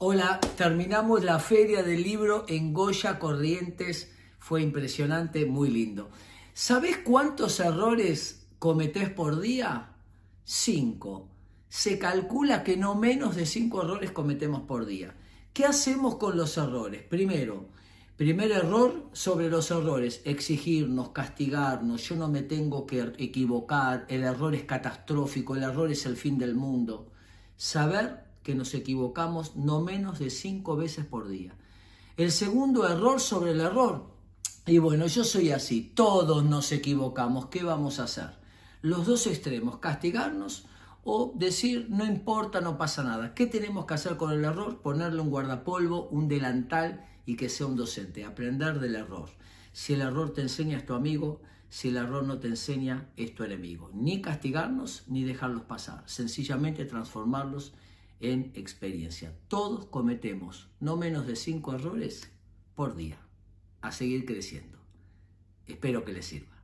Hola, terminamos la feria del libro en Goya Corrientes. Fue impresionante, muy lindo. ¿Sabés cuántos errores cometés por día? Cinco. Se calcula que no menos de cinco errores cometemos por día. ¿Qué hacemos con los errores? Primero, primer error sobre los errores, exigirnos, castigarnos, yo no me tengo que equivocar, el error es catastrófico, el error es el fin del mundo. Saber nos equivocamos no menos de cinco veces por día. El segundo error sobre el error. Y bueno, yo soy así, todos nos equivocamos, ¿qué vamos a hacer? Los dos extremos, castigarnos o decir no importa, no pasa nada. ¿Qué tenemos que hacer con el error? Ponerle un guardapolvo, un delantal y que sea un docente, aprender del error. Si el error te enseña es tu amigo, si el error no te enseña es tu enemigo. Ni castigarnos ni dejarlos pasar, sencillamente transformarlos en experiencia. Todos cometemos no menos de cinco errores por día. A seguir creciendo. Espero que les sirva.